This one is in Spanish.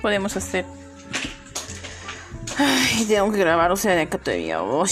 podemos hacer? Ay, tengo que grabar, o sea, de acá todavía. Oh,